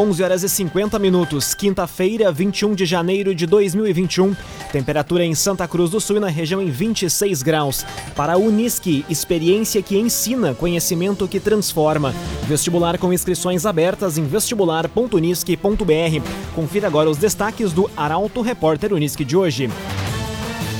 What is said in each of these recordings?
11 horas e 50 minutos, quinta-feira, 21 de janeiro de 2021. Temperatura em Santa Cruz do Sul e na região em 26 graus. Para a Unisque, experiência que ensina, conhecimento que transforma. Vestibular com inscrições abertas em vestibular.unisque.br. Confira agora os destaques do Arauto Repórter Unisque de hoje.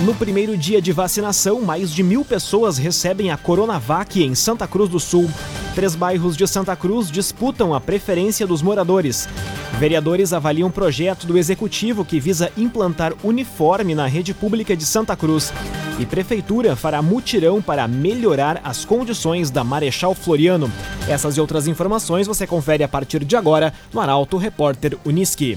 No primeiro dia de vacinação, mais de mil pessoas recebem a Coronavac em Santa Cruz do Sul. Três bairros de Santa Cruz disputam a preferência dos moradores. Vereadores avaliam projeto do Executivo que visa implantar uniforme na rede pública de Santa Cruz. E Prefeitura fará mutirão para melhorar as condições da Marechal Floriano. Essas e outras informações você confere a partir de agora no Arauto Repórter Uniski.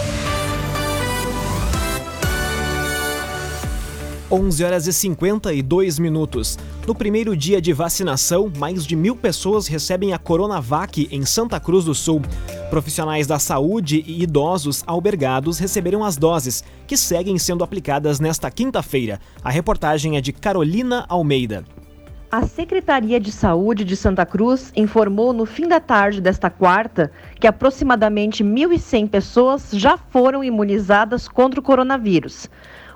11 horas e 52 minutos. No primeiro dia de vacinação, mais de mil pessoas recebem a Coronavac em Santa Cruz do Sul. Profissionais da saúde e idosos albergados receberam as doses, que seguem sendo aplicadas nesta quinta-feira. A reportagem é de Carolina Almeida. A Secretaria de Saúde de Santa Cruz informou no fim da tarde desta quarta que aproximadamente 1.100 pessoas já foram imunizadas contra o coronavírus.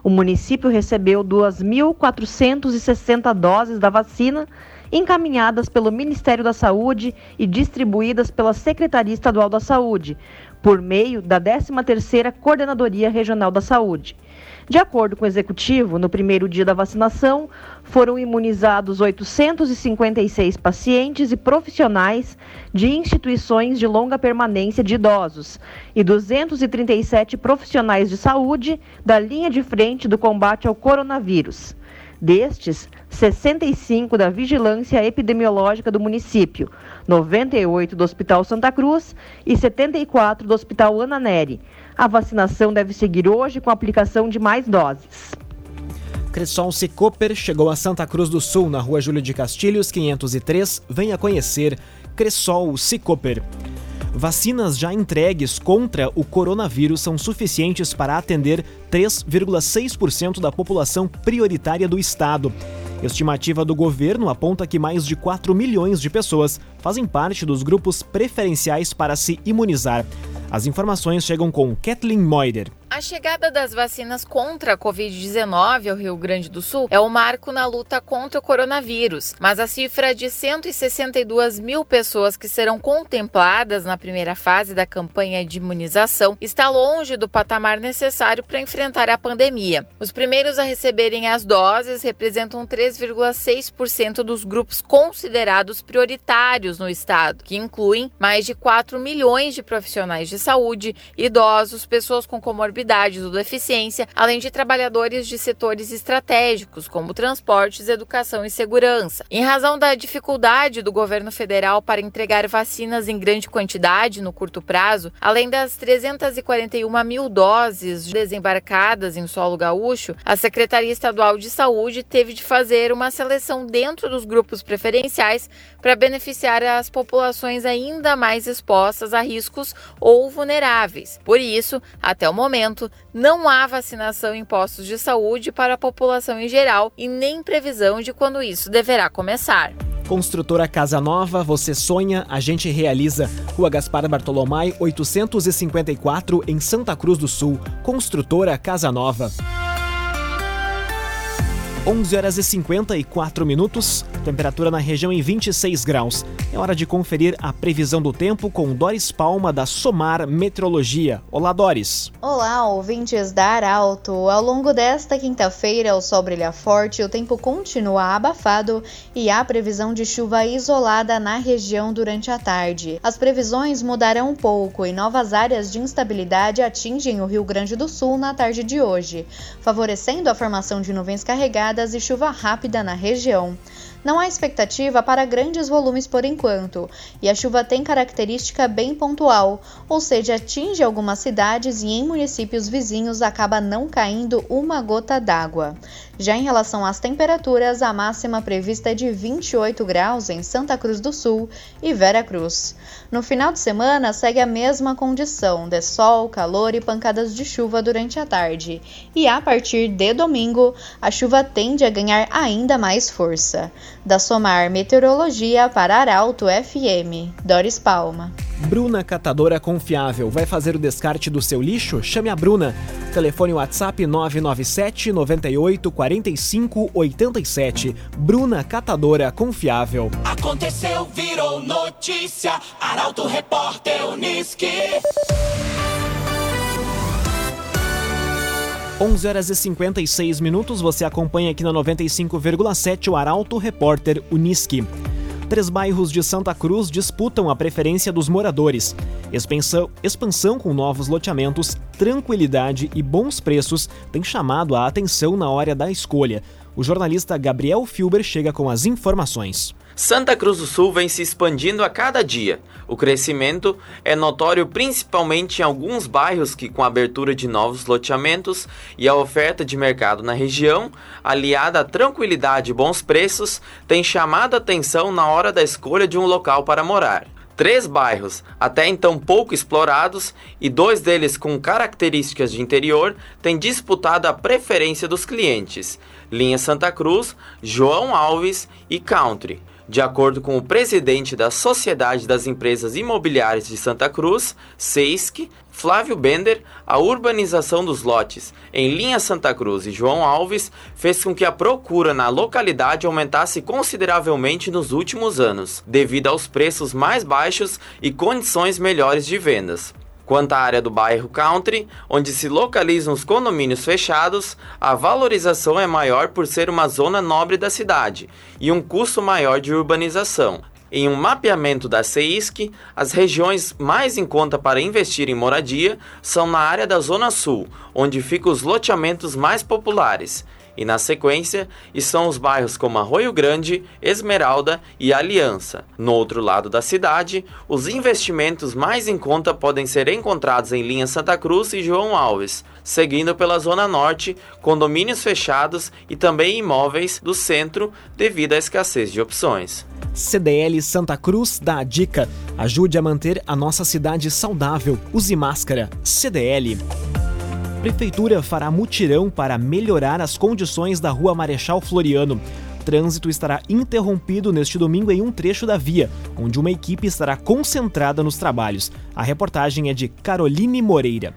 O município recebeu 2.460 doses da vacina encaminhadas pelo Ministério da Saúde e distribuídas pela Secretaria Estadual da Saúde, por meio da 13ª Coordenadoria Regional da Saúde. De acordo com o executivo, no primeiro dia da vacinação, foram imunizados 856 pacientes e profissionais de instituições de longa permanência de idosos e 237 profissionais de saúde da linha de frente do combate ao coronavírus. Destes, 65 da Vigilância Epidemiológica do município, 98 do Hospital Santa Cruz e 74 do Hospital Ana Neri. A vacinação deve seguir hoje com a aplicação de mais doses. Cressol Cicoper chegou a Santa Cruz do Sul, na rua Júlio de Castilhos, 503. Venha conhecer Cressol Cicoper. Vacinas já entregues contra o coronavírus são suficientes para atender 3,6% da população prioritária do estado. Estimativa do governo aponta que mais de 4 milhões de pessoas fazem parte dos grupos preferenciais para se imunizar. As informações chegam com Kathleen Moider. A chegada das vacinas contra a Covid-19 ao Rio Grande do Sul é o marco na luta contra o coronavírus, mas a cifra de 162 mil pessoas que serão contempladas na primeira fase da campanha de imunização está longe do patamar necessário para enfrentar a pandemia. Os primeiros a receberem as doses representam 3,6% dos grupos considerados prioritários no estado, que incluem mais de 4 milhões de profissionais de saúde, idosos, pessoas com comorbidades comorbidades ou deficiência, além de trabalhadores de setores estratégicos, como transportes, educação e segurança. Em razão da dificuldade do governo federal para entregar vacinas em grande quantidade no curto prazo, além das 341 mil doses desembarcadas em solo gaúcho, a Secretaria Estadual de Saúde teve de fazer uma seleção dentro dos grupos preferenciais para beneficiar as populações ainda mais expostas a riscos ou vulneráveis. Por isso, até o momento, momento, não há vacinação em postos de saúde para a população em geral e nem previsão de quando isso deverá começar. Construtora Casa Nova, você sonha, a gente realiza. Rua Gaspar Bartolomai, 854, em Santa Cruz do Sul. Construtora Casa Nova. 11 horas e 54 minutos, temperatura na região em 26 graus. É hora de conferir a previsão do tempo com Doris Palma da Somar Meteorologia. Olá, Doris. Olá, ouvintes da Arauto. Ao longo desta quinta-feira, o sol brilha forte, o tempo continua abafado e há previsão de chuva isolada na região durante a tarde. As previsões mudarão um pouco e novas áreas de instabilidade atingem o Rio Grande do Sul na tarde de hoje, favorecendo a formação de nuvens carregadas e chuva rápida na região. Não há expectativa para grandes volumes por enquanto, e a chuva tem característica bem pontual, ou seja, atinge algumas cidades e em municípios vizinhos acaba não caindo uma gota d'água. Já em relação às temperaturas, a máxima prevista é de 28 graus em Santa Cruz do Sul e Vera Cruz. No final de semana, segue a mesma condição de sol, calor e pancadas de chuva durante a tarde. E a partir de domingo, a chuva tende a ganhar ainda mais força. Da Somar Meteorologia para Arauto FM, Doris Palma. Bruna Catadora Confiável. Vai fazer o descarte do seu lixo? Chame a Bruna. Telefone WhatsApp 997 98 45 87. Bruna Catadora Confiável. Aconteceu, virou notícia. Arauto Repórter Uniski. 11 horas e 56 minutos. Você acompanha aqui na 95,7 o Arauto Repórter Uniski. Três bairros de Santa Cruz disputam a preferência dos moradores. Expansão, expansão com novos loteamentos, tranquilidade e bons preços têm chamado a atenção na hora da escolha. O jornalista Gabriel Filber chega com as informações. Santa Cruz do Sul vem se expandindo a cada dia. O crescimento é notório principalmente em alguns bairros que, com a abertura de novos loteamentos e a oferta de mercado na região, aliada à tranquilidade e bons preços, tem chamado a atenção na hora da escolha de um local para morar. Três bairros, até então pouco explorados, e dois deles com características de interior, têm disputado a preferência dos clientes: Linha Santa Cruz, João Alves e Country. De acordo com o presidente da Sociedade das Empresas Imobiliárias de Santa Cruz, SEISC, Flávio Bender, a urbanização dos lotes em linha Santa Cruz e João Alves fez com que a procura na localidade aumentasse consideravelmente nos últimos anos, devido aos preços mais baixos e condições melhores de vendas. Quanto à área do bairro Country, onde se localizam os condomínios fechados, a valorização é maior por ser uma zona nobre da cidade e um custo maior de urbanização. Em um mapeamento da CEISC, as regiões mais em conta para investir em moradia são na área da Zona Sul, onde ficam os loteamentos mais populares, e na sequência estão os bairros como Arroio Grande, Esmeralda e Aliança. No outro lado da cidade, os investimentos mais em conta podem ser encontrados em linha Santa Cruz e João Alves, seguindo pela Zona Norte, condomínios fechados e também imóveis do centro devido à escassez de opções. CDL Santa Cruz dá a dica: ajude a manter a nossa cidade saudável. Use máscara. CDL. Prefeitura fará mutirão para melhorar as condições da Rua Marechal Floriano. Trânsito estará interrompido neste domingo em um trecho da via, onde uma equipe estará concentrada nos trabalhos. A reportagem é de Caroline Moreira.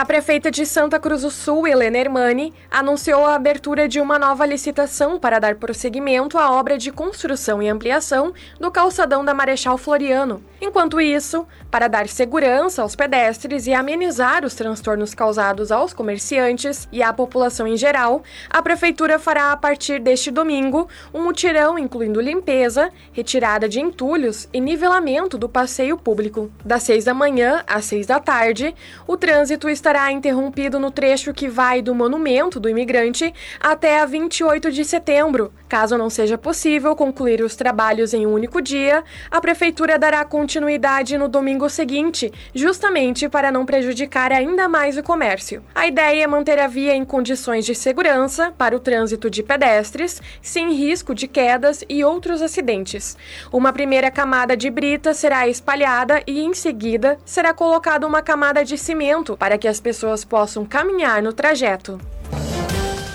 A prefeita de Santa Cruz do Sul, Helena Hermani, anunciou a abertura de uma nova licitação para dar prosseguimento à obra de construção e ampliação do calçadão da Marechal Floriano. Enquanto isso, para dar segurança aos pedestres e amenizar os transtornos causados aos comerciantes e à população em geral, a prefeitura fará a partir deste domingo um mutirão incluindo limpeza, retirada de entulhos e nivelamento do passeio público. Das seis da manhã às seis da tarde, o trânsito estará interrompido no trecho que vai do Monumento do Imigrante até a 28 de setembro. Caso não seja possível concluir os trabalhos em um único dia, a prefeitura dará continuidade no domingo seguinte, justamente para não prejudicar ainda mais o comércio. A ideia é manter a via em condições de segurança para o trânsito de pedestres, sem risco de quedas e outros acidentes. Uma primeira camada de brita será espalhada e, em seguida, será colocada uma camada de cimento para que as pessoas possam caminhar no trajeto.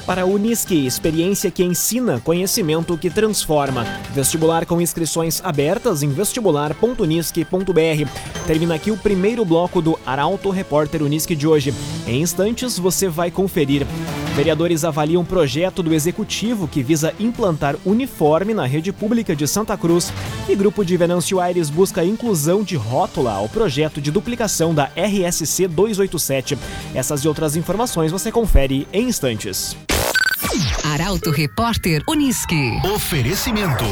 Para a Unisque, experiência que ensina, conhecimento que transforma. Vestibular com inscrições abertas em vestibular.unisque.br. Termina aqui o primeiro bloco do Arauto Repórter Unisque de hoje. Em instantes você vai conferir. Vereadores avaliam projeto do executivo que visa implantar uniforme na rede pública de Santa Cruz. E grupo de Venâncio Aires busca a inclusão de rótula ao projeto de duplicação da RSC 287. Essas e outras informações você confere em instantes. Arauto Repórter Uniski. Oferecimento.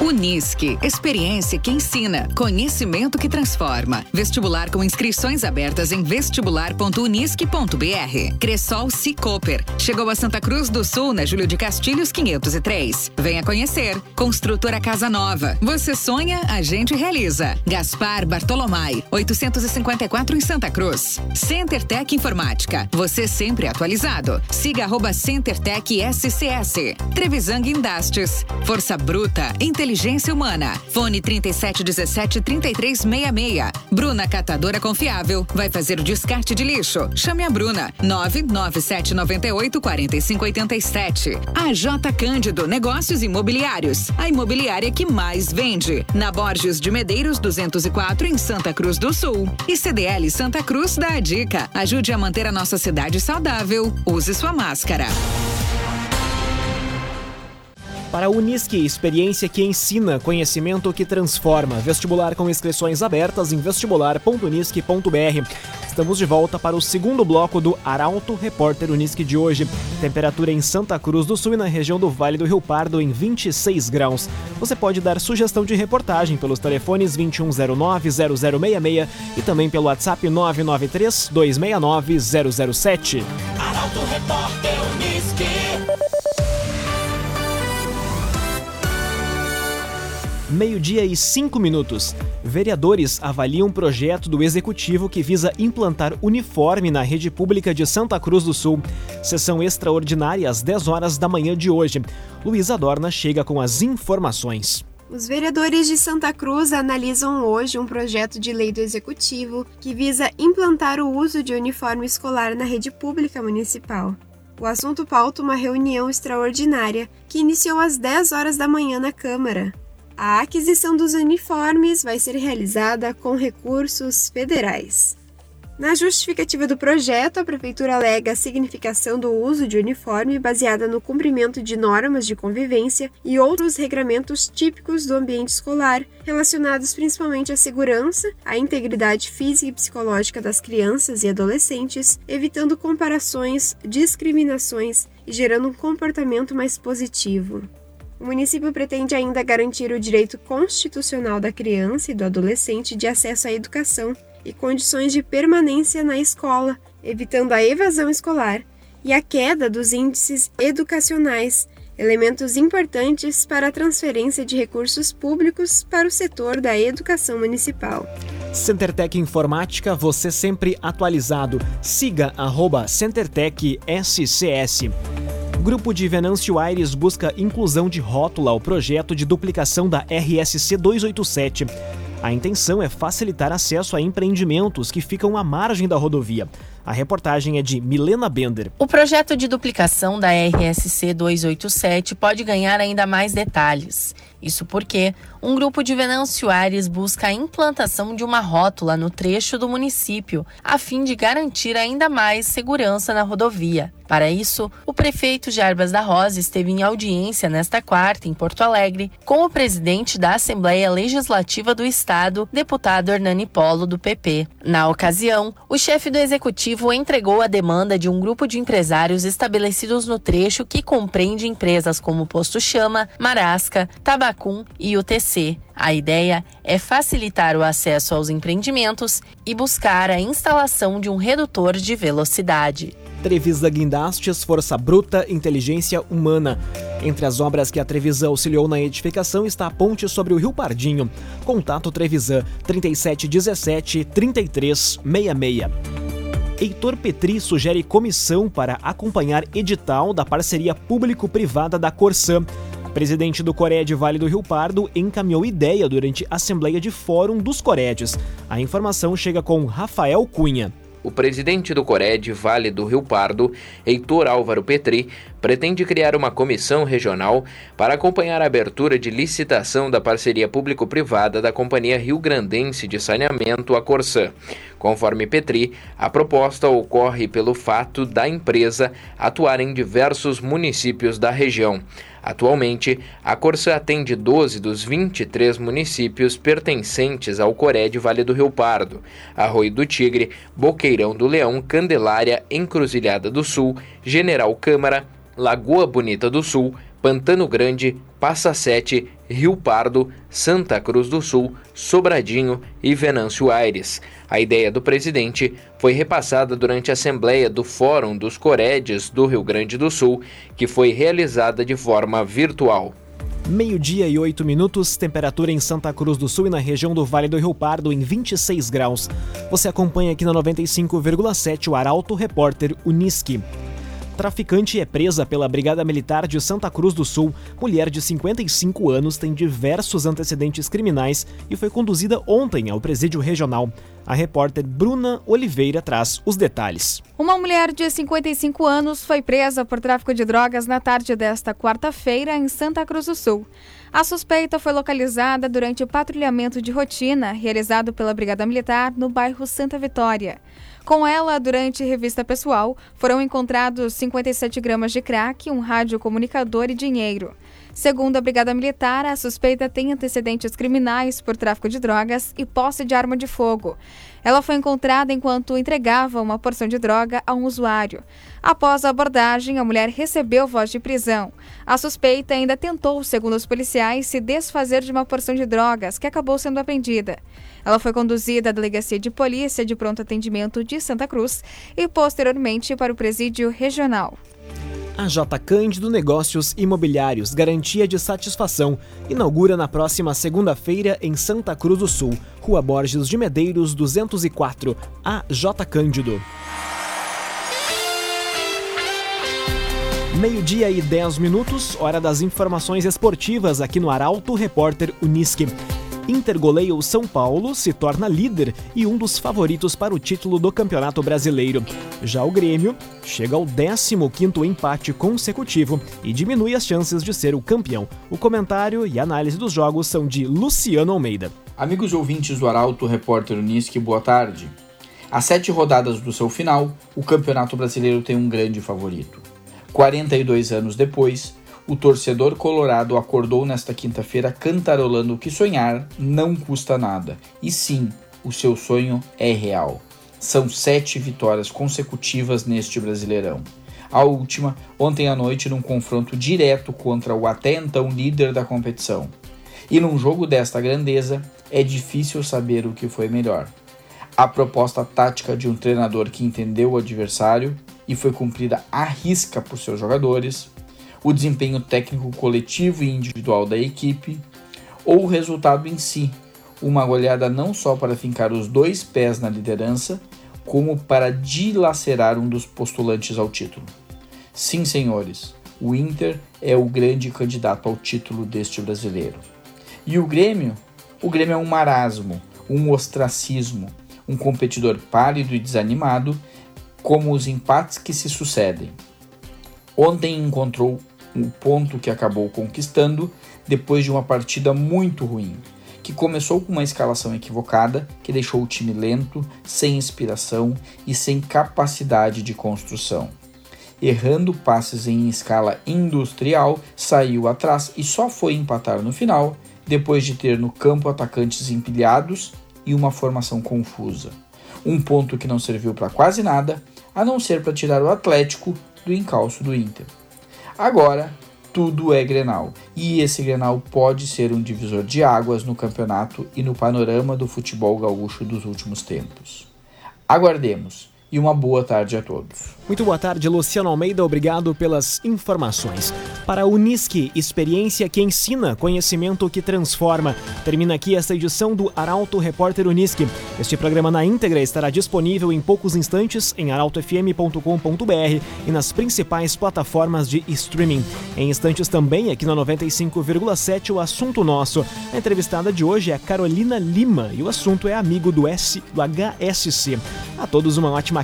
Unisque, experiência que ensina, conhecimento que transforma. Vestibular com inscrições abertas em vestibular.unisque.br. Cressol Cicoper. Chegou a Santa Cruz do Sul, na Júlio de Castilhos 503. Venha conhecer. Construtora Casa Nova. Você sonha, a gente realiza. Gaspar Bartolomai, 854 em Santa Cruz. CenterTech Informática. Você sempre atualizado. Siga arroba CenterTech SCS. Trevisan Indastes. Força Bruta, inteligência humana. Fone 3717 3366. Bruna Catadora Confiável. Vai fazer o descarte de lixo. Chame a Bruna. 99798 4587. A J Cândido Negócios Imobiliários. A imobiliária que mais vende. Na Borges de Medeiros 204 em Santa Cruz do Sul. E CDL Santa Cruz dá a dica. Ajude a manter a nossa cidade saudável. Use sua máscara. Para a Unisque, experiência que ensina, conhecimento que transforma. Vestibular com inscrições abertas em vestibular.unisque.br. Estamos de volta para o segundo bloco do Arauto Repórter Unisque de hoje. Temperatura em Santa Cruz do Sul e na região do Vale do Rio Pardo em 26 graus. Você pode dar sugestão de reportagem pelos telefones 2109-0066 e também pelo WhatsApp 993-269-007. Arauto Repórter Meio-dia e cinco minutos. Vereadores avaliam um projeto do Executivo que visa implantar uniforme na rede pública de Santa Cruz do Sul. Sessão extraordinária às 10 horas da manhã de hoje. Luísa Dorna chega com as informações. Os vereadores de Santa Cruz analisam hoje um projeto de lei do Executivo que visa implantar o uso de uniforme escolar na rede pública municipal. O assunto pauta uma reunião extraordinária que iniciou às 10 horas da manhã na Câmara. A aquisição dos uniformes vai ser realizada com recursos federais. Na justificativa do projeto, a Prefeitura alega a significação do uso de uniforme baseada no cumprimento de normas de convivência e outros regramentos típicos do ambiente escolar, relacionados principalmente à segurança, à integridade física e psicológica das crianças e adolescentes, evitando comparações, discriminações e gerando um comportamento mais positivo. O município pretende ainda garantir o direito constitucional da criança e do adolescente de acesso à educação e condições de permanência na escola, evitando a evasão escolar e a queda dos índices educacionais, elementos importantes para a transferência de recursos públicos para o setor da educação municipal. CenterTech Informática, você sempre atualizado. Siga arroba CenterTech SCS. Grupo de Venâncio Aires busca inclusão de rótula ao projeto de duplicação da RSC 287. A intenção é facilitar acesso a empreendimentos que ficam à margem da rodovia. A reportagem é de Milena Bender. O projeto de duplicação da RSC 287 pode ganhar ainda mais detalhes. Isso porque um grupo de Venâncio Aires busca a implantação de uma rótula no trecho do município, a fim de garantir ainda mais segurança na rodovia. Para isso, o prefeito Jarbas da Rosa esteve em audiência nesta quarta em Porto Alegre com o presidente da Assembleia Legislativa do Estado, deputado Hernani Polo, do PP. Na ocasião, o chefe do executivo entregou a demanda de um grupo de empresários estabelecidos no trecho que compreende empresas como Posto Chama, Marasca, Tabacum e UTC. A ideia é facilitar o acesso aos empreendimentos e buscar a instalação de um redutor de velocidade. Trevisa Guindastes, Força Bruta, Inteligência Humana. Entre as obras que a Trevisan auxiliou na edificação está a ponte sobre o Rio Pardinho. Contato Trevisan 3717 3366. Heitor Petri sugere comissão para acompanhar edital da parceria público-privada da Corsã. Presidente do Coreia de Vale do Rio Pardo encaminhou ideia durante a Assembleia de Fórum dos Corédios. A informação chega com Rafael Cunha. O presidente do Cored Vale do Rio Pardo, Heitor Álvaro Petri, pretende criar uma comissão regional para acompanhar a abertura de licitação da parceria público-privada da Companhia Rio Grandense de Saneamento, a Corsã. Conforme Petri, a proposta ocorre pelo fato da empresa atuar em diversos municípios da região. Atualmente, a Corsã atende 12 dos 23 municípios pertencentes ao Cored Vale do Rio Pardo, Arroio do Tigre, Boqueirão do Leão, Candelária, Encruzilhada do Sul, General Câmara, Lagoa Bonita do Sul, Pantano Grande, Passa Sete, Rio Pardo, Santa Cruz do Sul, Sobradinho e Venâncio Aires. A ideia do presidente foi repassada durante a Assembleia do Fórum dos Coredes do Rio Grande do Sul, que foi realizada de forma virtual. Meio-dia e oito minutos, temperatura em Santa Cruz do Sul e na região do Vale do Rio Pardo em 26 graus. Você acompanha aqui na 95,7 o Arauto Repórter Uniski. Traficante é presa pela Brigada Militar de Santa Cruz do Sul. Mulher de 55 anos tem diversos antecedentes criminais e foi conduzida ontem ao presídio regional. A repórter Bruna Oliveira traz os detalhes. Uma mulher de 55 anos foi presa por tráfico de drogas na tarde desta quarta-feira em Santa Cruz do Sul. A suspeita foi localizada durante o patrulhamento de rotina realizado pela Brigada Militar no bairro Santa Vitória. Com ela, durante revista pessoal, foram encontrados 57 gramas de crack, um radiocomunicador e dinheiro. Segundo a Brigada Militar, a suspeita tem antecedentes criminais por tráfico de drogas e posse de arma de fogo. Ela foi encontrada enquanto entregava uma porção de droga a um usuário. Após a abordagem, a mulher recebeu voz de prisão. A suspeita ainda tentou, segundo os policiais, se desfazer de uma porção de drogas que acabou sendo apreendida. Ela foi conduzida à Delegacia de Polícia de Pronto Atendimento de Santa Cruz e, posteriormente, para o Presídio Regional. A J. Cândido Negócios Imobiliários Garantia de Satisfação inaugura na próxima segunda-feira em Santa Cruz do Sul, Rua Borges de Medeiros 204. A J. Cândido. Meio-dia e 10 minutos, hora das informações esportivas aqui no Arauto Repórter Uniski. Inter goleia o São Paulo, se torna líder e um dos favoritos para o título do Campeonato Brasileiro. Já o Grêmio chega ao 15º empate consecutivo e diminui as chances de ser o campeão. O comentário e análise dos jogos são de Luciano Almeida. Amigos ouvintes do Arauto, repórter Unisque, boa tarde. Às sete rodadas do seu final, o Campeonato Brasileiro tem um grande favorito. 42 anos depois, o torcedor colorado acordou nesta quinta-feira cantarolando que sonhar não custa nada. E sim, o seu sonho é real. São sete vitórias consecutivas neste Brasileirão. A última, ontem à noite, num confronto direto contra o até então líder da competição. E num jogo desta grandeza, é difícil saber o que foi melhor. A proposta tática de um treinador que entendeu o adversário e foi cumprida à risca por seus jogadores, o desempenho técnico coletivo e individual da equipe, ou o resultado em si, uma goleada não só para fincar os dois pés na liderança, como para dilacerar um dos postulantes ao título. Sim, senhores, o Inter é o grande candidato ao título deste brasileiro. E o Grêmio? O Grêmio é um marasmo, um ostracismo, um competidor pálido e desanimado, como os empates que se sucedem. Ontem encontrou o ponto que acabou conquistando depois de uma partida muito ruim, que começou com uma escalação equivocada, que deixou o time lento, sem inspiração e sem capacidade de construção. Errando passes em escala industrial, saiu atrás e só foi empatar no final, depois de ter no campo atacantes empilhados e uma formação confusa. Um ponto que não serviu para quase nada, a não ser para tirar o Atlético do encalço do Inter. Agora, tudo é Grenal. E esse Grenal pode ser um divisor de águas no campeonato e no panorama do futebol gaúcho dos últimos tempos. Aguardemos e uma boa tarde a todos. Muito boa tarde, Luciano Almeida. Obrigado pelas informações. Para a Unisque, experiência que ensina, conhecimento que transforma. Termina aqui esta edição do Arauto Repórter Unisque. Este programa na íntegra estará disponível em poucos instantes em arautofm.com.br e nas principais plataformas de streaming. Em instantes também, aqui na 95,7, o assunto nosso. A entrevistada de hoje é Carolina Lima e o assunto é amigo do, S, do HSC. A todos uma ótima